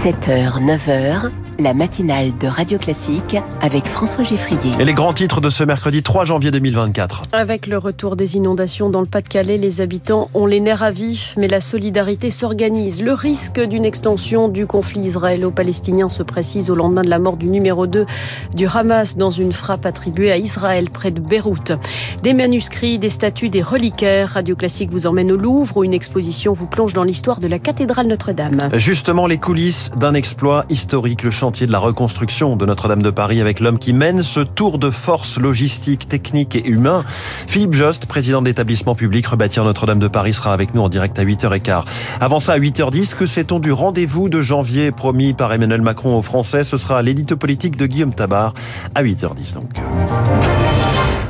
7h, 9h, la matinale de Radio Classique avec François Geffrier. Et les grands titres de ce mercredi 3 janvier 2024. Avec le retour des inondations dans le Pas-de-Calais, les habitants ont les nerfs à vif, mais la solidarité s'organise. Le risque d'une extension du conflit israélo-palestinien se précise au lendemain de la mort du numéro 2 du Hamas dans une frappe attribuée à Israël près de Beyrouth. Des manuscrits, des statues, des reliquaires. Radio Classique vous emmène au Louvre où une exposition vous plonge dans l'histoire de la cathédrale Notre-Dame. Justement, les coulisses d'un exploit historique, le de la reconstruction de Notre-Dame de Paris avec l'homme qui mène ce tour de force logistique, technique et humain. Philippe Jost, président d'établissement public Rebâtir Notre-Dame de Paris, sera avec nous en direct à 8h15. Avant ça, à 8h10, que sait-on du rendez-vous de janvier promis par Emmanuel Macron aux Français? Ce sera l'édito politique de Guillaume Tabar à 8h10 donc.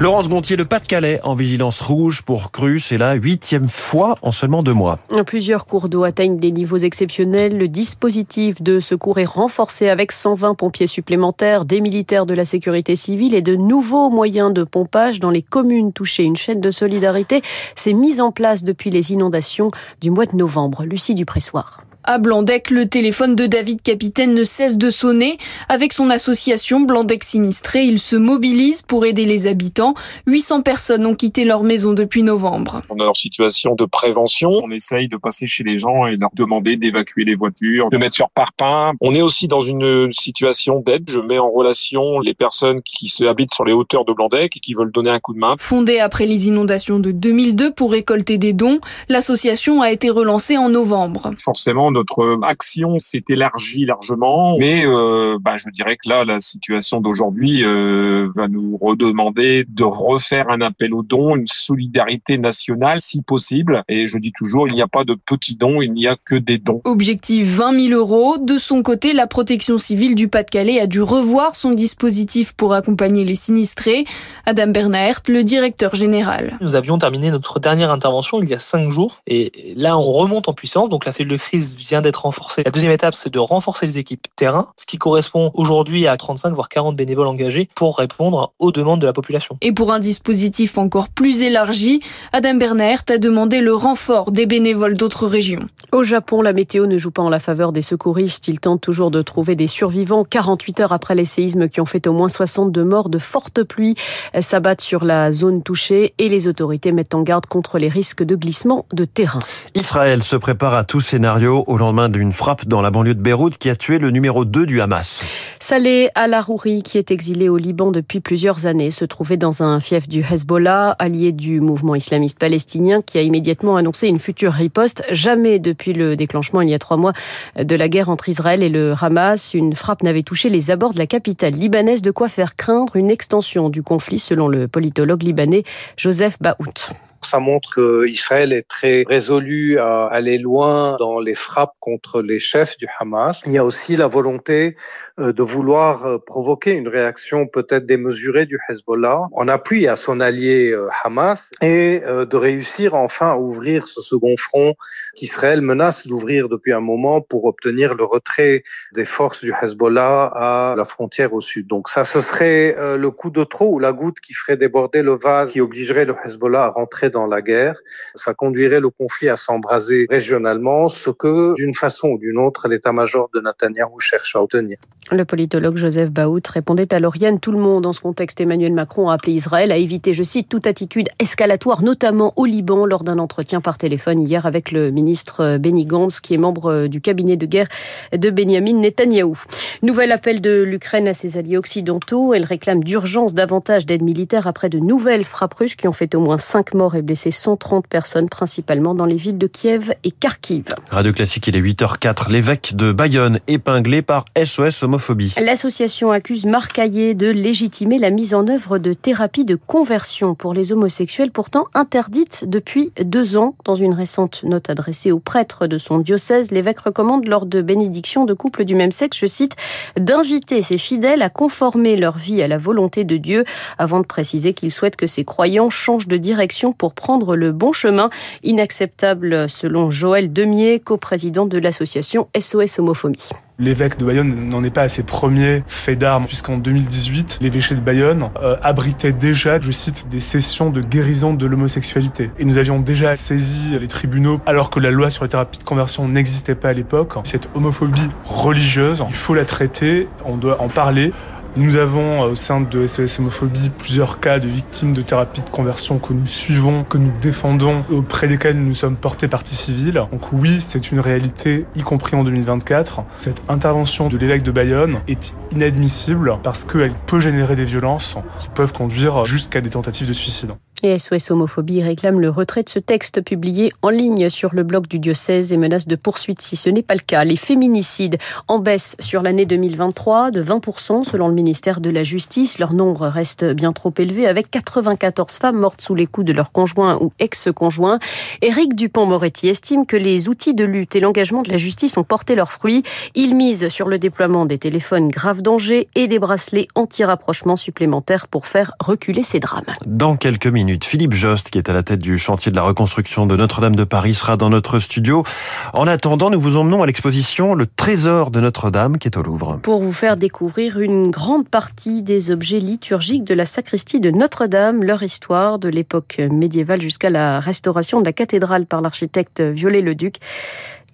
Laurence Gontier, le Pas-de-Calais en vigilance rouge pour cru, c'est la huitième fois en seulement deux mois. Plusieurs cours d'eau atteignent des niveaux exceptionnels. Le dispositif de secours est renforcé avec 120 pompiers supplémentaires, des militaires de la sécurité civile et de nouveaux moyens de pompage dans les communes touchées. Une chaîne de solidarité s'est mise en place depuis les inondations du mois de novembre. Lucie Dupressoir. À Blandec, le téléphone de David Capitaine ne cesse de sonner. Avec son association Blandec Sinistré, il se mobilise pour aider les habitants. 800 personnes ont quitté leur maison depuis novembre. On est en situation de prévention. On essaye de passer chez les gens et leur demander d'évacuer les voitures, de mettre sur parpaing. On est aussi dans une situation d'aide. Je mets en relation les personnes qui se habitent sur les hauteurs de Blandec et qui veulent donner un coup de main. Fondée après les inondations de 2002 pour récolter des dons, l'association a été relancée en novembre. Forcément, notre action s'est élargie largement, mais euh, bah, je dirais que là, la situation d'aujourd'hui euh, va nous redemander de refaire un appel aux dons, une solidarité nationale si possible. Et je dis toujours, il n'y a pas de petits dons, il n'y a que des dons. Objectif 20 000 euros. De son côté, la protection civile du Pas-de-Calais a dû revoir son dispositif pour accompagner les sinistrés. Adam Bernert, le directeur général. Nous avions terminé notre dernière intervention il y a cinq jours et là on remonte en puissance. Donc la cellule de crise vient d'être renforcée. La deuxième étape, c'est de renforcer les équipes terrain, ce qui correspond aujourd'hui à 35 voire 40 bénévoles engagés pour répondre aux demandes de la population. Et pour un dispositif encore plus élargi, Adam Bernert a demandé le renfort des bénévoles d'autres régions. Au Japon, la météo ne joue pas en la faveur des secouristes. Ils tentent toujours de trouver des survivants 48 heures après les séismes qui ont fait au moins 62 morts. De fortes pluies s'abattent sur la zone touchée et les autorités mettent en garde contre les risques de glissement de terrain. Israël se prépare à tout scénario au lendemain d'une frappe dans la banlieue de Beyrouth qui a tué le numéro 2 du Hamas. Saleh Al-Arouri, qui est exilé au Liban depuis plusieurs années, se trouvait dans un fief du Hezbollah, allié du mouvement islamiste palestinien, qui a immédiatement annoncé une future riposte. Jamais depuis le déclenchement, il y a trois mois, de la guerre entre Israël et le Hamas, une frappe n'avait touché les abords de la capitale libanaise, de quoi faire craindre une extension du conflit, selon le politologue libanais Joseph Baout. Ça montre qu'Israël est très résolu à aller loin dans les frappes contre les chefs du Hamas. Il y a aussi la volonté de vouloir provoquer une réaction peut-être démesurée du Hezbollah en appui à son allié Hamas et de réussir enfin à ouvrir ce second front qu'Israël menace d'ouvrir depuis un moment pour obtenir le retrait des forces du Hezbollah à la frontière au sud. Donc ça, ce serait le coup de trop ou la goutte qui ferait déborder le vase qui obligerait le Hezbollah à rentrer dans la guerre. Ça conduirait le conflit à s'embraser régionalement, ce que, d'une façon ou d'une autre, l'état-major de Netanyahou cherche à obtenir. Le politologue Joseph Baout répondait à Lauriane Tout le monde. Dans ce contexte, Emmanuel Macron a appelé Israël à éviter, je cite, toute attitude escalatoire, notamment au Liban, lors d'un entretien par téléphone hier avec le ministre Benny Gantz, qui est membre du cabinet de guerre de Benjamin Netanyahou. Nouvel appel de l'Ukraine à ses alliés occidentaux. Elle réclame d'urgence davantage d'aide militaire après de nouvelles frappes russes qui ont fait au moins 5 morts et blessé 130 personnes, principalement dans les villes de Kiev et Kharkiv. Radio Classique, il est 8h04. L'évêque de Bayonne, épinglé par SOS Homophobie. L'association accuse Marc de légitimer la mise en œuvre de thérapies de conversion pour les homosexuels, pourtant interdite depuis deux ans. Dans une récente note adressée aux prêtres de son diocèse, l'évêque recommande lors de bénédictions de couples du même sexe, je cite, d'inviter ses fidèles à conformer leur vie à la volonté de Dieu, avant de préciser qu'il souhaite que ses croyants changent de direction pour prendre le bon chemin. Inacceptable selon Joël Demier, coprésident de l'association SOS Homophobie. L'évêque de Bayonne n'en est pas à ses premiers faits d'armes, puisqu'en 2018, l'évêché de Bayonne euh, abritait déjà, je cite, des sessions de guérison de l'homosexualité. Et nous avions déjà saisi les tribunaux, alors que la loi sur les thérapies de conversion n'existait pas à l'époque. Cette homophobie religieuse, il faut la traiter, on doit en parler. Nous avons euh, au sein de SOS Homophobie plusieurs cas de victimes de thérapie de conversion que nous suivons, que nous défendons, auprès desquels nous sommes portés partie civile. Donc oui, c'est une réalité, y compris en 2024. Cette intervention de l'évêque de Bayonne est inadmissible parce qu'elle peut générer des violences qui peuvent conduire jusqu'à des tentatives de suicide. Et SOS Homophobie réclame le retrait de ce texte publié en ligne sur le blog du diocèse et menace de poursuite si ce n'est pas le cas. Les féminicides en baisse sur l'année 2023 de 20% selon le ministère de la Justice. Leur nombre reste bien trop élevé avec 94 femmes mortes sous les coups de leur conjoint ou ex-conjoint. Éric Dupont-Moretti estime que les outils de lutte et l'engagement de la justice ont porté leurs fruits. Il mise sur le déploiement des téléphones grave danger et des bracelets anti-rapprochement supplémentaires pour faire reculer ces drames. Dans quelques Philippe Jost, qui est à la tête du chantier de la reconstruction de Notre-Dame de Paris, sera dans notre studio. En attendant, nous vous emmenons à l'exposition Le Trésor de Notre-Dame, qui est au Louvre. Pour vous faire découvrir une grande partie des objets liturgiques de la sacristie de Notre-Dame, leur histoire de l'époque médiévale jusqu'à la restauration de la cathédrale par l'architecte Viollet-le-Duc.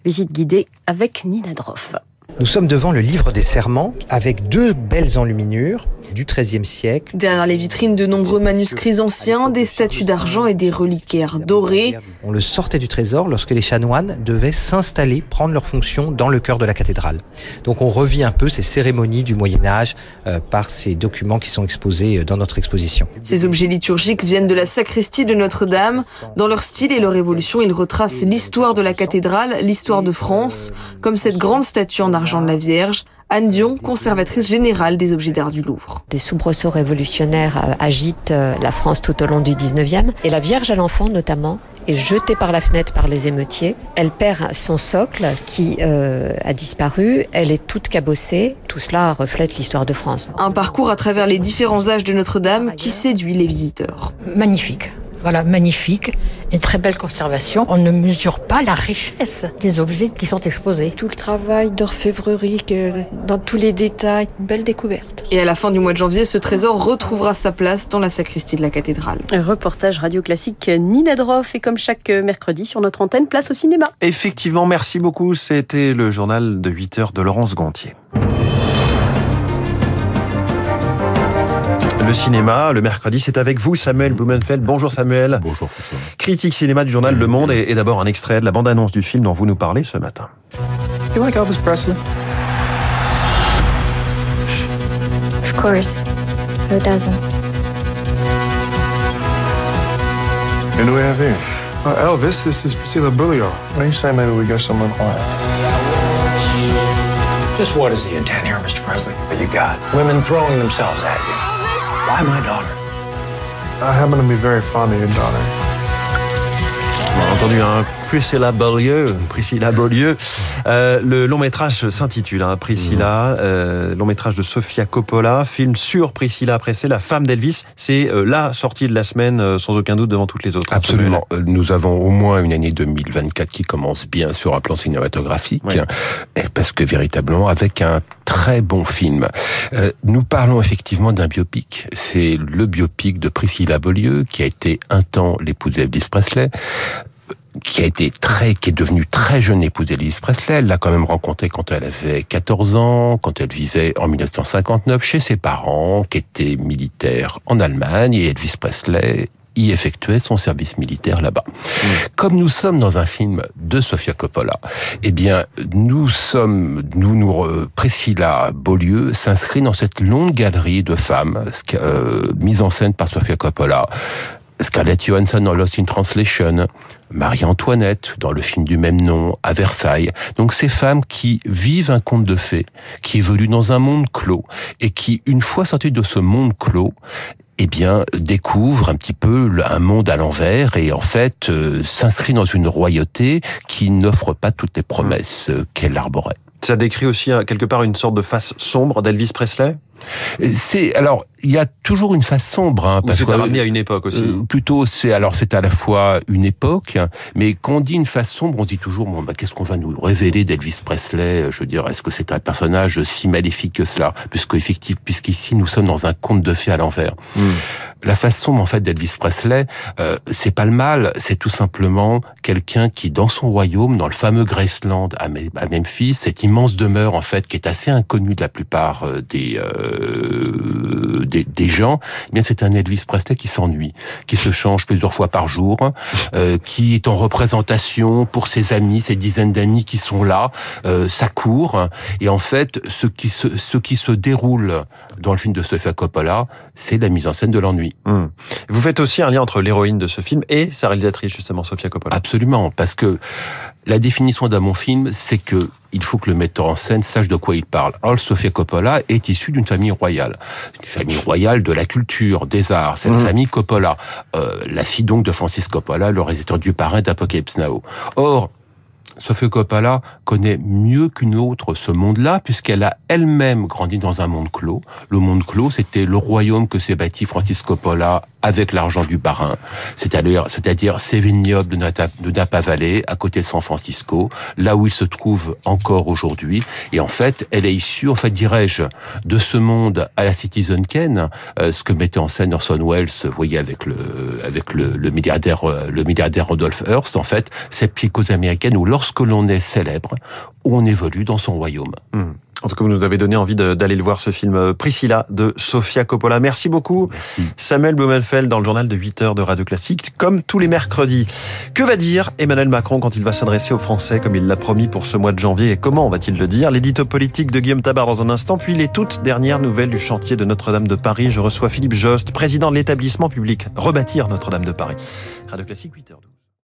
Visite guidée avec Nina Droff. Nous sommes devant le livre des serments avec deux belles enluminures du XIIIe siècle. Derrière les vitrines, de nombreux manuscrits anciens, des statues d'argent et des reliquaires dorés. On le sortait du trésor lorsque les chanoines devaient s'installer, prendre leur fonction dans le cœur de la cathédrale. Donc on revit un peu ces cérémonies du Moyen Âge euh, par ces documents qui sont exposés euh, dans notre exposition. Ces objets liturgiques viennent de la sacristie de Notre-Dame. Dans leur style et leur évolution, ils retracent l'histoire de la cathédrale, l'histoire de France, comme cette grande statue en argent de la Vierge, Anne Dion, conservatrice générale des objets d'art du Louvre. Des soubresauts révolutionnaires euh, agitent euh, la France tout au long du 19e et la Vierge à l'enfant notamment est jetée par la fenêtre par les émeutiers. Elle perd son socle qui euh, a disparu, elle est toute cabossée. Tout cela reflète l'histoire de France. Un parcours à travers les différents âges de Notre-Dame qui séduit les visiteurs. Magnifique. Voilà, magnifique, une très belle conservation. On ne mesure pas la richesse des objets qui sont exposés. Tout le travail d'orfèvrerie, dans tous les détails, belle découverte. Et à la fin du mois de janvier, ce trésor retrouvera sa place dans la sacristie de la cathédrale. Un reportage radio classique Nina Droff et comme chaque mercredi sur notre antenne, place au cinéma. Effectivement, merci beaucoup. C'était le journal de 8 heures de Laurence Gontier. Le cinéma, le mercredi, c'est avec vous, Samuel Blumenfeld. Bonjour Samuel. Bonjour Critique cinéma du journal Le Monde et, d'abord un extrait de la bande-annonce du film dont vous nous parlez ce matin. You like Elvis Presley? Of course. Who doesn't? And we have here? Uh, Elvis, this is Priscilla Bullion. Why don't you say? Maybe we get someone quiet? Just what is the intent here, Mr. Presley? What you got? Women throwing themselves at you. Why my daughter? I happen to be very fond of your daughter. On a entendu un Priscilla Beaulieu, Priscilla Beaulieu. Euh, le long métrage s'intitule hein, Priscilla, mmh. euh, long métrage de Sofia Coppola, film sur Priscilla Presley, la femme d'Elvis. C'est euh, la sortie de la semaine, euh, sans aucun doute, devant toutes les autres. Absolument. Nous avons au moins une année 2024 qui commence bien sur un plan cinématographique, parce que véritablement, avec un très bon film. Euh, nous parlons effectivement d'un biopic. C'est le biopic de Priscilla Beaulieu, qui a été un temps l'épouse d'Elvis Presley qui a été très, qui est devenue très jeune épouse d'Elvis Presley. Elle l'a quand même rencontré quand elle avait 14 ans, quand elle vivait en 1959 chez ses parents, qui étaient militaires en Allemagne, et Elvis Presley y effectuait son service militaire là-bas. Mmh. Comme nous sommes dans un film de Sofia Coppola, eh bien, nous sommes, nous, nous, Priscilla Beaulieu s'inscrit dans cette longue galerie de femmes euh, mise en scène par Sofia Coppola. Scarlett Johansson dans Lost in Translation, Marie-Antoinette dans le film du même nom, à Versailles. Donc ces femmes qui vivent un conte de fées, qui évoluent dans un monde clos, et qui, une fois sorties de ce monde clos, eh bien, découvrent un petit peu un monde à l'envers et en fait euh, s'inscrit dans une royauté qui n'offre pas toutes les promesses euh, qu'elle arborait. Ça décrit aussi quelque part une sorte de face sombre d'Elvis Presley? C'est alors il y a toujours une face sombre. Hein, parce que ramené à une époque aussi. Euh, plutôt, c'est alors c'est à la fois une époque, mais quand on dit une face sombre, on dit toujours bon, bah, qu'est-ce qu'on va nous révéler d'Elvis Presley Je veux dire, est-ce que c'est un personnage si maléfique que cela Puisque effectivement, puisqu'ici nous sommes dans un conte de fées à l'envers. Hmm. La sombre en fait d'Elvis Presley, euh, c'est pas le mal, c'est tout simplement quelqu'un qui, dans son royaume, dans le fameux Graceland à Memphis, cette immense demeure en fait qui est assez inconnue de la plupart euh, des euh, des, gens, eh bien c'est un Elvis Presley qui s'ennuie, qui se change plusieurs fois par jour, euh, qui est en représentation pour ses amis, ses dizaines d'amis qui sont là, euh, sa cour, et en fait ce qui se ce qui se déroule dans le film de Sofia Coppola, c'est la mise en scène de l'ennui. Hmm. Vous faites aussi un lien entre l'héroïne de ce film et sa réalisatrice justement Sofia Coppola. Absolument, parce que la définition d'un bon film, c'est que il faut que le metteur en scène sache de quoi il parle. Alors, Sofia Coppola est issue d'une famille royale, une famille royale de la culture, des arts. C'est la mmh. famille Coppola, euh, la fille donc de Francis Coppola, le réalisateur du parrain d'Apocalypse Now. Or, Sofia Coppola connaît mieux qu'une autre ce monde-là, puisqu'elle a elle-même grandi dans un monde clos. Le monde clos, c'était le royaume que s'est bâti Francis Coppola avec l'argent du parrain, c'est-à-dire c'est-à-dire ces vignobles de Napa, Valley, à côté de San Francisco, là où il se trouve encore aujourd'hui. Et en fait, elle est issue, en fait, dirais-je, de ce monde à la Citizen Kane, euh, ce que mettait en scène Orson Welles, vous voyez, avec le avec le, le milliardaire le milliardaire Hearst. En fait, cette psychose américaine où lorsque l'on est célèbre, on évolue dans son royaume. Hmm. En tout cas, vous nous avez donné envie d'aller le voir, ce film euh, Priscilla de Sofia Coppola. Merci beaucoup. Merci. Samuel Blumenfeld dans le journal de 8 heures de Radio Classique, comme tous les mercredis. Que va dire Emmanuel Macron quand il va s'adresser aux Français, comme il l'a promis pour ce mois de janvier, et comment va-t-il le dire? L'édito politique de Guillaume Tabar dans un instant, puis les toutes dernières nouvelles du chantier de Notre-Dame de Paris. Je reçois Philippe Jost, président de l'établissement public Rebâtir Notre-Dame de Paris. Radio Classique, 8h12.